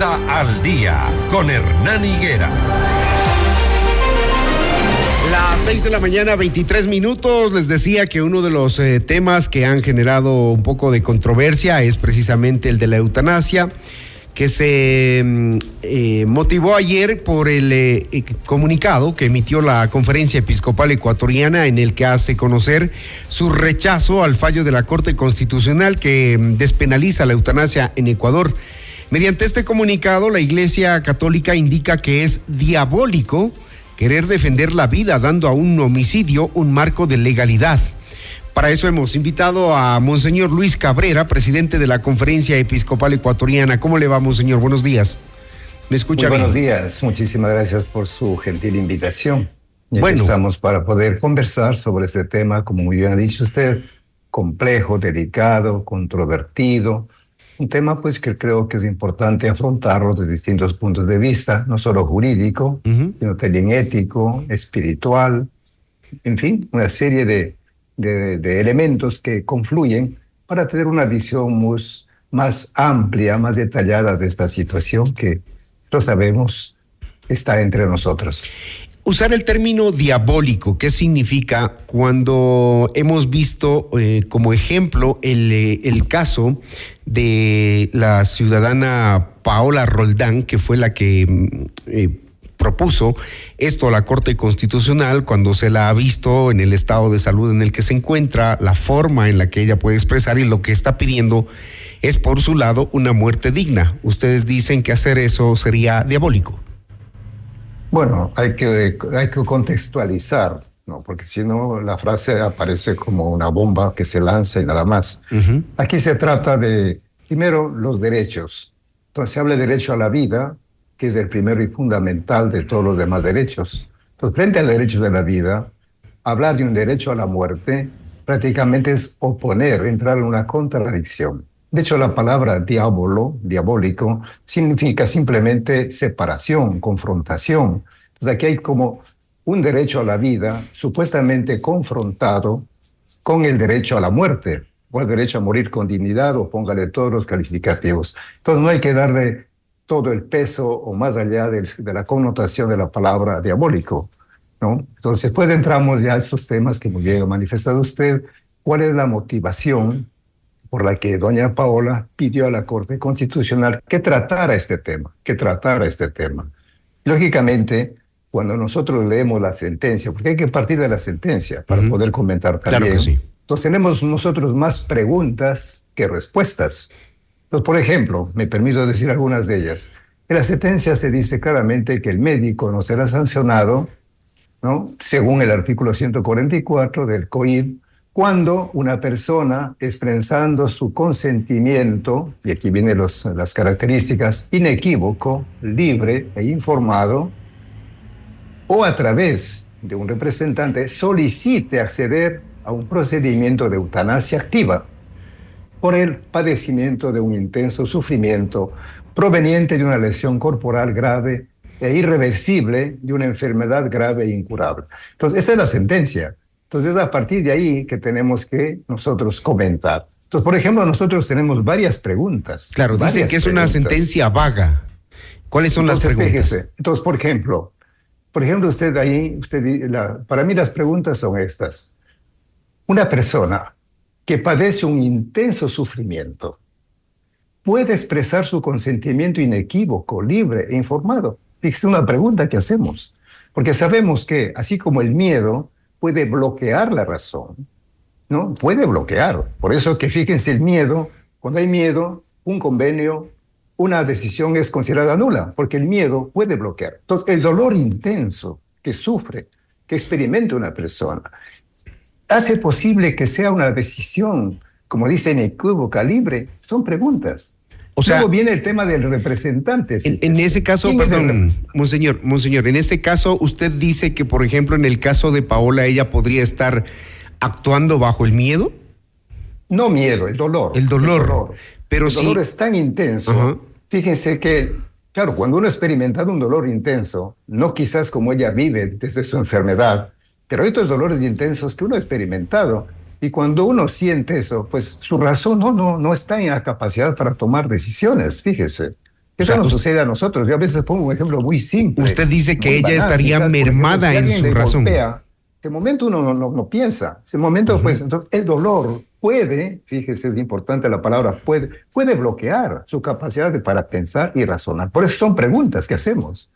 Al Día con Hernán Higuera. Las 6 de la mañana, 23 minutos. Les decía que uno de los eh, temas que han generado un poco de controversia es precisamente el de la eutanasia, que se mm, eh, motivó ayer por el eh, comunicado que emitió la Conferencia Episcopal Ecuatoriana en el que hace conocer su rechazo al fallo de la Corte Constitucional que mm, despenaliza la eutanasia en Ecuador. Mediante este comunicado, la Iglesia Católica indica que es diabólico querer defender la vida dando a un homicidio un marco de legalidad. Para eso hemos invitado a Monseñor Luis Cabrera, presidente de la Conferencia Episcopal Ecuatoriana. ¿Cómo le va, Monseñor? Buenos días. ¿Me escucha Buenos días. Muchísimas gracias por su gentil invitación. bueno. estamos para poder conversar sobre este tema, como muy bien ha dicho usted, complejo, delicado, controvertido, un tema pues que creo que es importante afrontarlo desde distintos puntos de vista, no solo jurídico, sino también ético, espiritual, en fin, una serie de, de, elementos que confluyen para tener una visión más, más amplia, más detallada de esta situación que, lo sabemos, está entre nosotros. Usar el término diabólico, ¿qué significa cuando hemos visto eh, como ejemplo el, eh, el, caso de la ciudadana Paola Roldán, que fue la que mm, eh, propuso esto a la Corte Constitucional cuando se la ha visto en el estado de salud en el que se encuentra, la forma en la que ella puede expresar y lo que está pidiendo es por su lado una muerte digna. Ustedes dicen que hacer eso sería diabólico. Bueno, hay que, hay que contextualizar, ¿no? porque si no la frase aparece como una bomba que se lanza y nada más. Aquí se trata de, primero, los derechos. Entonces se habla de derecho a la vida, que es el primero y fundamental de todos los demás derechos. Entonces, frente al derecho de la vida, hablar de un derecho a la muerte prácticamente es oponer, entrar en una contradicción. De hecho, la palabra diablo, diabólico, significa simplemente separación, confrontación. Entonces aquí hay como un derecho a la vida supuestamente confrontado con el derecho a la muerte, o el derecho a morir con dignidad, o póngale todos los calificativos. Entonces no hay que darle todo el peso o más allá de, la connotación de la palabra diabólico. ¿no? Entonces, después entramos ya a estos temas que muy bien ha manifestado usted, cuál es la motivación por la que doña Paola pidió a la Corte Constitucional que tratara este tema, que tratara este tema. Lógicamente, cuando nosotros leemos la sentencia, porque hay que partir de la sentencia para poder comentar también, claro que sí. entonces tenemos nosotros más preguntas que respuestas. Entonces, por ejemplo, me permito decir algunas de ellas. En la sentencia se dice claramente que el médico no será sancionado, ¿no? según el artículo 144 del COID, cuando una persona expresando su consentimiento, y aquí vienen los, las características, inequívoco, libre e informado, o a través de un representante solicite acceder a un procedimiento de eutanasia activa por el padecimiento de un intenso sufrimiento proveniente de una lesión corporal grave e irreversible de una enfermedad grave e incurable. Entonces, esa es la sentencia. Entonces, a partir de ahí que tenemos que nosotros comentar. Entonces, por ejemplo, nosotros tenemos varias preguntas. Claro, dicen que es una sentencia vaga. ¿Cuáles son las preguntas? Entonces, por ejemplo, por ejemplo, usted ahí, usted, para mí las preguntas son estas. Una persona que padece un intenso sufrimiento puede expresar su consentimiento inequívoco, libre e informado. Es una pregunta que hacemos, porque sabemos que así como el miedo puede bloquear la razón, ¿no? Puede bloquear. Por eso que fíjense el miedo, cuando hay miedo, un convenio, una decisión es considerada nula, porque el miedo puede bloquear. Entonces, el dolor intenso que sufre, que experimenta una persona, hace posible que sea una decisión, como dicen, equívoca, libre. Son preguntas. O sea, Luego viene el tema del representante. En, ese caso, perdón, monseñor, monseñor, en ese caso usted dice que, por ejemplo, en el caso de Paola, ella podría estar actuando bajo el miedo. No miedo, el dolor. El dolor. Pero el dolor es tan intenso. Fíjense que, claro, cuando uno ha experimentado un dolor intenso, no quizás como ella vive desde su enfermedad, pero hay otros dolores intensos que uno ha experimentado y cuando uno siente eso, pues su razón no, no, no está en la capacidad para tomar decisiones, fíjese. Eso nos sucede a nosotros. Yo a veces pongo un ejemplo muy simple. Usted dice que ella estaría mermada en su razón. ese momento uno no, no, piensa. Ese momento, pues, entonces el dolor puede, fíjese, es importante la palabra, puede, puede bloquear su capacidad de, para pensar y razonar. Por eso son preguntas que hacemos.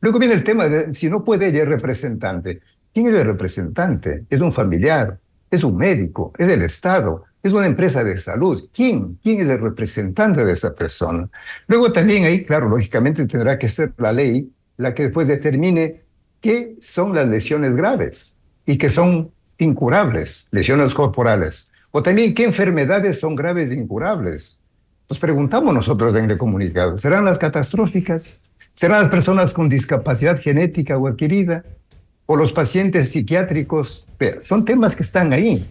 Luego viene el tema de si no puede ella es representante. ¿Quién es el representante? Es un familiar, es un médico, es el Estado, es una empresa de salud. ¿Quién? ¿Quién es el representante de esa persona? Luego también ahí, claro, lógicamente tendrá que ser la ley la que después determine qué son las lesiones graves y que son incurables, lesiones corporales. O también qué enfermedades son graves e incurables. Nos preguntamos nosotros en el comunicado, ¿serán las catastróficas? ¿Serán las personas con discapacidad genética o adquirida? ¿O los pacientes psiquiátricos? Pero son temas que están ahí.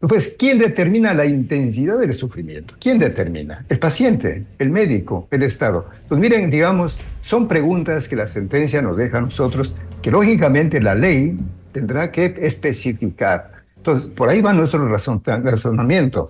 Pues, ¿quién determina la intensidad del sufrimiento? ¿Quién determina? El paciente, el médico, el Estado. Pues miren, digamos, son preguntas que la sentencia nos deja a nosotros, que lógicamente la ley tendrá que especificar. Entonces, por ahí va nuestro razonamiento.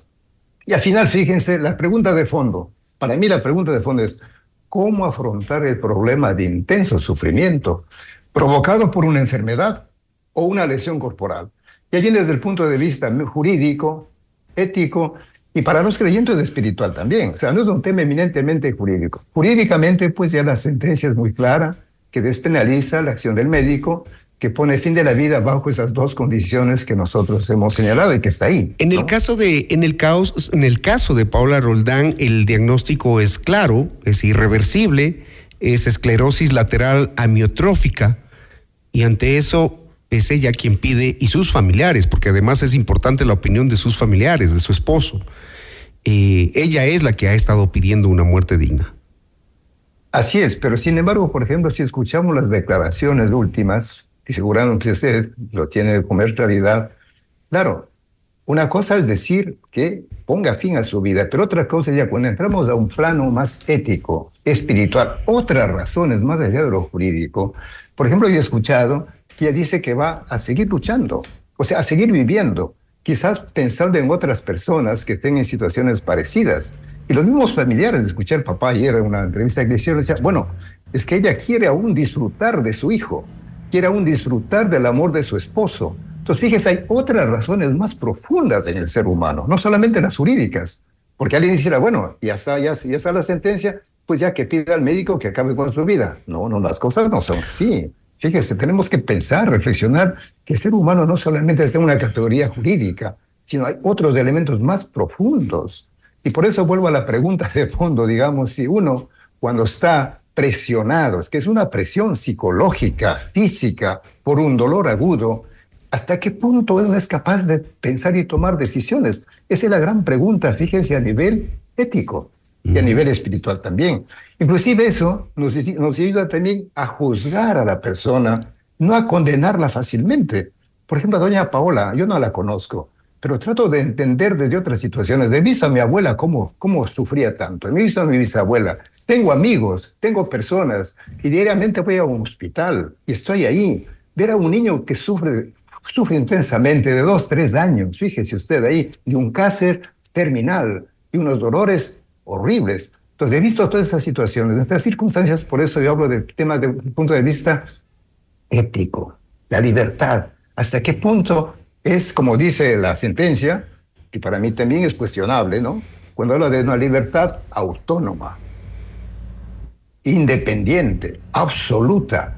Y al final, fíjense, la pregunta de fondo. Para mí la pregunta de fondo es, ¿cómo afrontar el problema de intenso sufrimiento provocado por una enfermedad o una lesión corporal? Y allí desde el punto de vista jurídico, ético y para los creyentes espiritual también. O sea, no es un tema eminentemente jurídico. Jurídicamente, pues ya la sentencia es muy clara, que despenaliza la acción del médico, que pone fin de la vida bajo esas dos condiciones que nosotros hemos señalado y que está ahí. En el caso de, en el caos, en el caso de Paula Roldán, el diagnóstico es claro, es irreversible, es esclerosis lateral amiotrófica, y ante eso es ella quien pide, y sus familiares, porque además es importante la opinión de sus familiares, de su esposo. Eh, ella es la que ha estado pidiendo una muerte digna. Así es, pero sin embargo, por ejemplo, si escuchamos las declaraciones últimas, y seguramente usted lo tiene como realidad, claro, una cosa es decir que ponga fin a su vida, pero otra cosa ya cuando entramos a un plano más ético, espiritual, otras razones más allá de lo jurídico. Por ejemplo, yo he escuchado ella dice que va a seguir luchando, o sea, a seguir viviendo, quizás pensando en otras personas que estén en situaciones parecidas. Y los mismos familiares, escuchar papá ayer en una entrevista que le hicieron, decía, bueno, es que ella quiere aún disfrutar de su hijo, quiere aún disfrutar del amor de su esposo. Entonces, fíjese, hay otras razones más profundas en el ser humano, no solamente las jurídicas. Porque alguien dice, bueno, ya está, ya, ya está la sentencia, pues ya que pida al médico que acabe con su vida. No, no, las cosas no son así. Fíjese, tenemos que pensar, reflexionar que el ser humano no solamente en una categoría jurídica, sino hay otros elementos más profundos. Y por eso vuelvo a la pregunta de fondo, digamos, si uno cuando está presionado, es que es una presión psicológica, física, por un dolor agudo, ¿hasta qué punto uno es capaz de pensar y tomar decisiones? Esa es la gran pregunta, fíjense, a nivel ético y a nivel espiritual también. Inclusive eso nos, nos ayuda también a juzgar a la persona, no a condenarla fácilmente. Por ejemplo, a doña Paola, yo no la conozco, pero trato de entender desde otras situaciones. He visto a mi abuela cómo, cómo sufría tanto, he visto a mi bisabuela. Tengo amigos, tengo personas, y diariamente voy a un hospital y estoy ahí. Ver a un niño que sufre, sufre intensamente de dos, tres años, fíjese usted ahí, de un cáncer terminal y unos dolores horribles. Entonces, he visto todas esas situaciones, nuestras circunstancias, por eso yo hablo de temas desde el punto de vista ético, la libertad. ¿Hasta qué punto es, como dice la sentencia, que para mí también es cuestionable, ¿no? Cuando habla de una libertad autónoma, independiente, absoluta.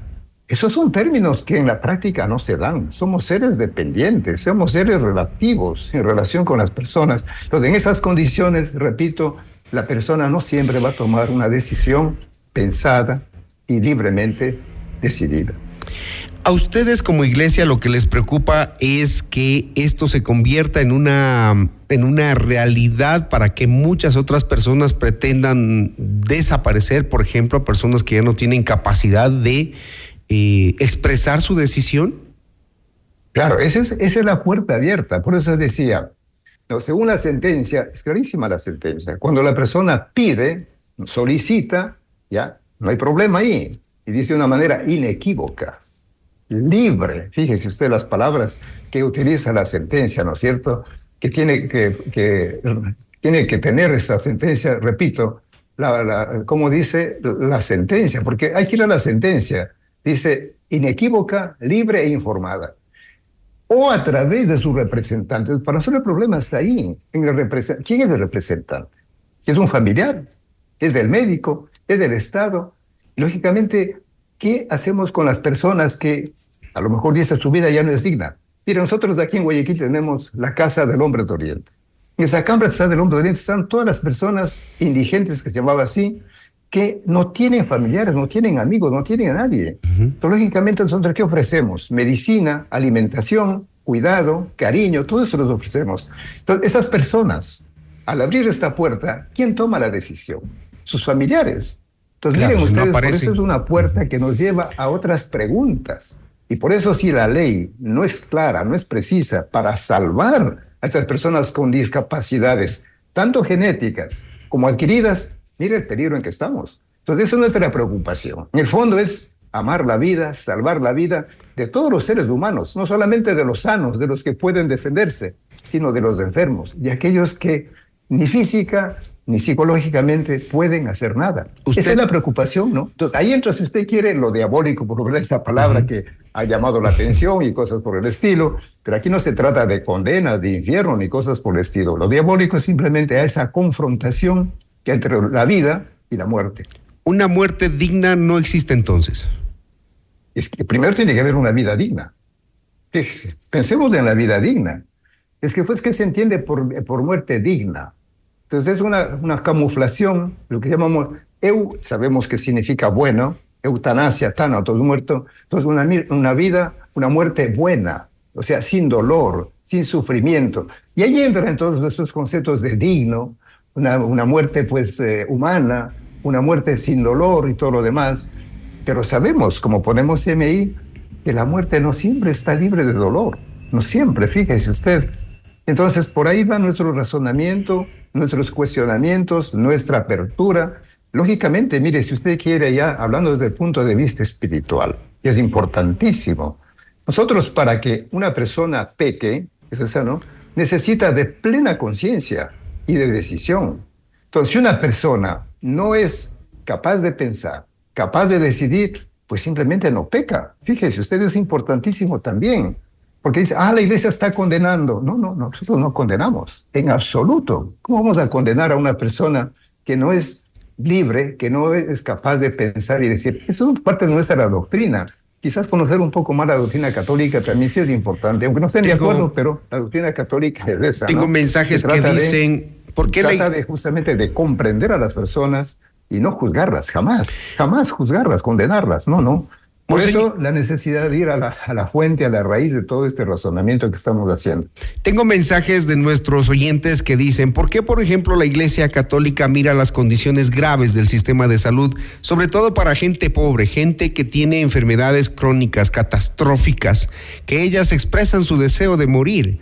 Esos son términos que en la práctica no se dan. Somos seres dependientes, somos seres relativos en relación con las personas. Entonces, en esas condiciones, repito, la persona no siempre va a tomar una decisión pensada y libremente decidida. A ustedes como iglesia lo que les preocupa es que esto se convierta en una, en una realidad para que muchas otras personas pretendan desaparecer, por ejemplo, personas que ya no tienen capacidad de eh, expresar su decisión. Claro, esa es, esa es la puerta abierta. Por eso decía, no, según la sentencia, es clarísima la sentencia. Cuando la persona pide, solicita, ya, no hay problema ahí. Y dice de una manera inequívoca, libre. Fíjese usted las palabras que utiliza la sentencia, ¿no es cierto? Que tiene que, tiene que tener esa sentencia, repito, la, como dice la sentencia, porque hay que ir a la sentencia. Dice, inequívoca, libre e informada. O a través de sus representantes. Para nosotros el problema está ahí. En el ¿Quién es el representante? ¿Es un familiar? ¿Es del médico? ¿Es del Estado? Lógicamente, ¿qué hacemos con las personas que a lo mejor dice su vida ya no es digna? Mira, nosotros aquí en Guayaquil tenemos la Casa del Hombre de Oriente. En esa Cámara del Hombre de Oriente están todas las personas indigentes que se llamaba así, que no tienen familiares, no tienen amigos, no tienen a nadie. lógicamente, nosotros, ¿qué ofrecemos? Medicina, alimentación, cuidado, cariño, todo eso los ofrecemos. Entonces, esas personas, al abrir esta puerta, ¿quién toma la decisión? Sus familiares. Entonces, miren ustedes, por eso es una puerta que nos lleva a otras preguntas. Y por eso si la ley no es clara, no es precisa para salvar a estas personas con discapacidades, tanto genéticas como adquiridas, mire el peligro en que estamos. Entonces, eso es nuestra preocupación. En el fondo es amar la vida, salvar la vida de todos los seres humanos, no solamente de los sanos, de los que pueden defenderse, sino de los enfermos y aquellos que ni física ni psicológicamente pueden hacer nada. Esa es la preocupación, ¿no? Entonces, ahí entra, si usted quiere, lo diabólico, por ver esa palabra que ha llamado la atención y cosas por el estilo, pero aquí no se trata de condena, de infierno, ni cosas por el estilo. Lo diabólico es simplemente a esa confrontación que entre la vida y la muerte. ¿Una muerte digna no existe entonces? Es que primero tiene que haber una vida digna. Pensemos en la vida digna. Es que pues, ¿qué se entiende por, por muerte digna? Entonces es una, una camuflación, lo que llamamos eu, sabemos que significa bueno, eutanasia, todo muerto. Entonces una, una vida, una muerte buena, o sea, sin dolor, sin sufrimiento. Y ahí entran todos estos conceptos de digno, una, una muerte pues eh, humana, una muerte sin dolor y todo lo demás. Pero sabemos, como ponemos MI, que la muerte no siempre está libre de dolor, no siempre, fíjese usted. Entonces, por ahí va nuestro razonamiento, nuestros cuestionamientos, nuestra apertura. Lógicamente, mire, si usted quiere ya, hablando desde el punto de vista espiritual, que es importantísimo, nosotros para que una persona peque, es eso, ¿no? Necesita de plena conciencia y de decisión. Entonces, si una persona no es capaz de pensar, capaz de decidir, pues simplemente no peca. Fíjese, usted es importantísimo también. Porque dice, ah, la iglesia está condenando. No, no, nosotros no condenamos, en absoluto. ¿Cómo vamos a condenar a una persona que no es libre, que no es capaz de pensar y decir, eso es parte de nuestra doctrina? Quizás conocer un poco más la doctrina católica también sí es importante, aunque no estén de acuerdo, pero la doctrina católica es esa. Tengo mensajes que dicen, ¿por qué trata de justamente de comprender a las personas y no juzgarlas, jamás, jamás juzgarlas, condenarlas, no, no. Por eso la necesidad de ir a la, fuente, a la raíz de todo este razonamiento que estamos haciendo. Tengo mensajes de nuestros oyentes que dicen, ¿por qué, por ejemplo, la Iglesia Católica mira las condiciones graves del sistema de salud, sobre todo para gente pobre, gente que tiene enfermedades crónicas, catastróficas, que ellas expresan su deseo de morir,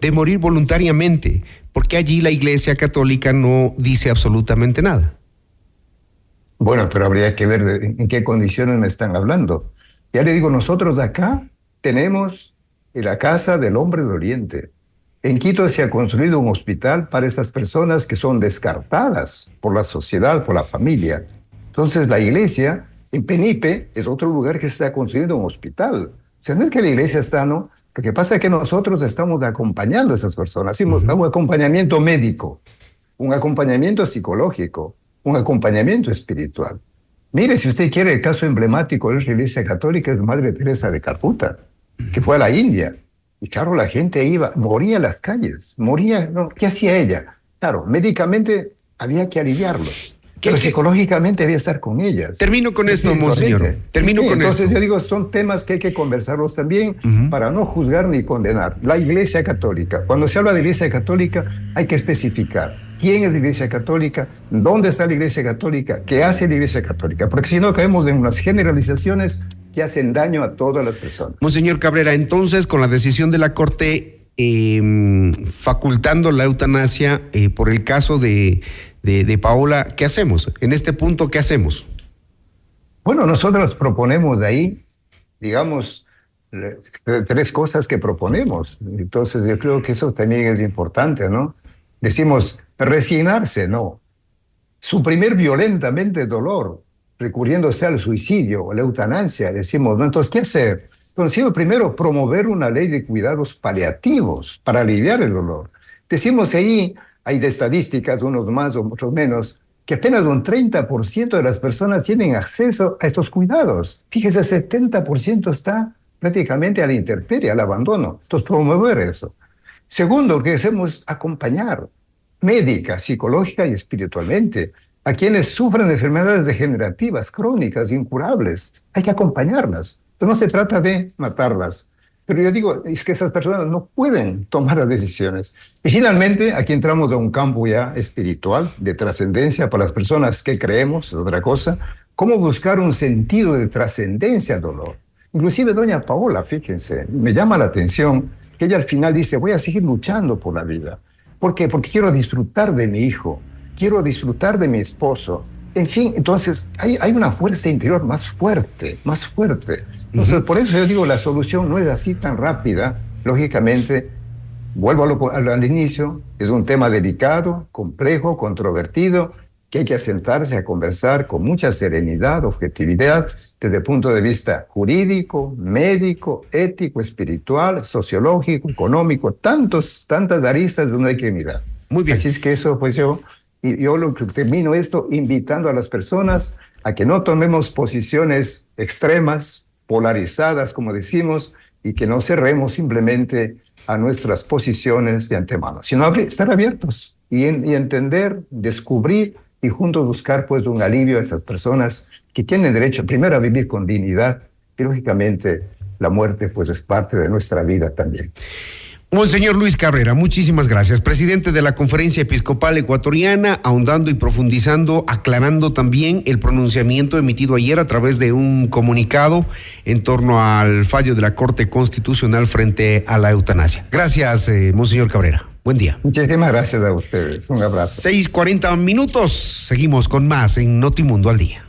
de morir voluntariamente? ¿Por qué allí la Iglesia Católica no dice absolutamente nada? Bueno, pero habría que ver en qué condiciones me están hablando. Ya le digo, nosotros acá tenemos la Casa del Hombre de Oriente. En Quito se ha construido un hospital para esas personas que son descartadas por la sociedad, por la familia. Entonces la iglesia en Penipe es otro lugar que se está construyendo un hospital. O sea, no es que la iglesia está, ¿no? Lo que pasa es que nosotros estamos acompañando a esas personas. Hacemos un acompañamiento médico, un acompañamiento psicológico, un acompañamiento espiritual. Mire, si usted quiere, el caso emblemático de la Iglesia Católica es Madre Teresa de Calcuta, que fue a la India. Y claro, la gente iba, moría en las calles, moría, ¿no? ¿qué hacía ella? Claro, médicamente había que aliviarlos. Pero psicológicamente había que estar con ellas. Termino con esto, monseñor. Termino con entonces yo digo, son temas que hay que conversarlos también para no juzgar ni condenar. La Iglesia Católica, cuando se habla de Iglesia Católica, hay que especificar quién es la Iglesia Católica, dónde está la Iglesia Católica, qué hace la Iglesia Católica, porque si no caemos en unas generalizaciones que hacen daño a todas las personas. Monseñor Cabrera, entonces con la decisión de la Corte em, facultando la eutanasia eh, por el caso de de, Paola, ¿qué hacemos? En este punto, ¿qué hacemos? Bueno, nosotros proponemos ahí, digamos, tres cosas que proponemos. Entonces, yo creo que eso también es importante, ¿no? Decimos, resignarse, no. suprimir violentamente el dolor, recurriéndose al suicidio o la eutanasia, decimos, ¿no? Entonces, ¿qué hacer? Entonces, primero, promover una ley de cuidados paliativos para aliviar el dolor. Decimos ahí, hay de estadísticas, unos más o otros menos, que apenas un 30% de las personas tienen acceso a estos cuidados. Fíjese, el 70% está prácticamente a la intemperie, al abandono. Entonces, promover eso. Segundo, que hacemos acompañar médica, psicológica y espiritualmente a quienes sufren enfermedades degenerativas, crónicas, incurables. Hay que acompañarlas. No se trata de matarlas. Pero yo digo, es que esas personas no pueden tomar las decisiones. Y finalmente, aquí entramos a un campo ya espiritual, de trascendencia para las personas que creemos, otra cosa. ¿Cómo buscar un sentido de trascendencia al dolor? Inclusive doña Paola, fíjense, me llama la atención que ella al final dice, voy a seguir luchando por la vida. ¿Por qué? Porque quiero disfrutar de mi hijo, quiero disfrutar de mi esposo. En fin, entonces hay, hay una fuerza interior más fuerte, más fuerte. Entonces, por eso yo digo, la solución no es así tan rápida. Lógicamente, vuelvo al, al inicio, es un tema delicado, complejo, controvertido, que hay que sentarse a conversar con mucha serenidad, objetividad, desde el punto de vista jurídico, médico, ético, espiritual, sociológico, económico, tantos, tantas aristas donde hay que mirar. Muy bien. Así es que eso, pues yo, yo lo termino esto invitando a las personas a que no tomemos posiciones extremas, polarizadas, como decimos, y que no cerremos simplemente a nuestras posiciones de antemano, sino estar abiertos y, y entender, descubrir y juntos buscar pues un alivio a esas personas que tienen derecho primero a vivir con dignidad y lógicamente la muerte pues es parte de nuestra vida también. Monseñor Luis Cabrera, muchísimas gracias. Presidente de la Conferencia Episcopal Ecuatoriana, ahondando y profundizando, aclarando también el pronunciamiento emitido ayer a través de un comunicado en torno al fallo de la Corte Constitucional frente a la eutanasia. Gracias, eh, Monseñor Cabrera. Buen día. Muchísimas gracias a ustedes. Un abrazo. 6:40 minutos. Seguimos con más en Notimundo al Día.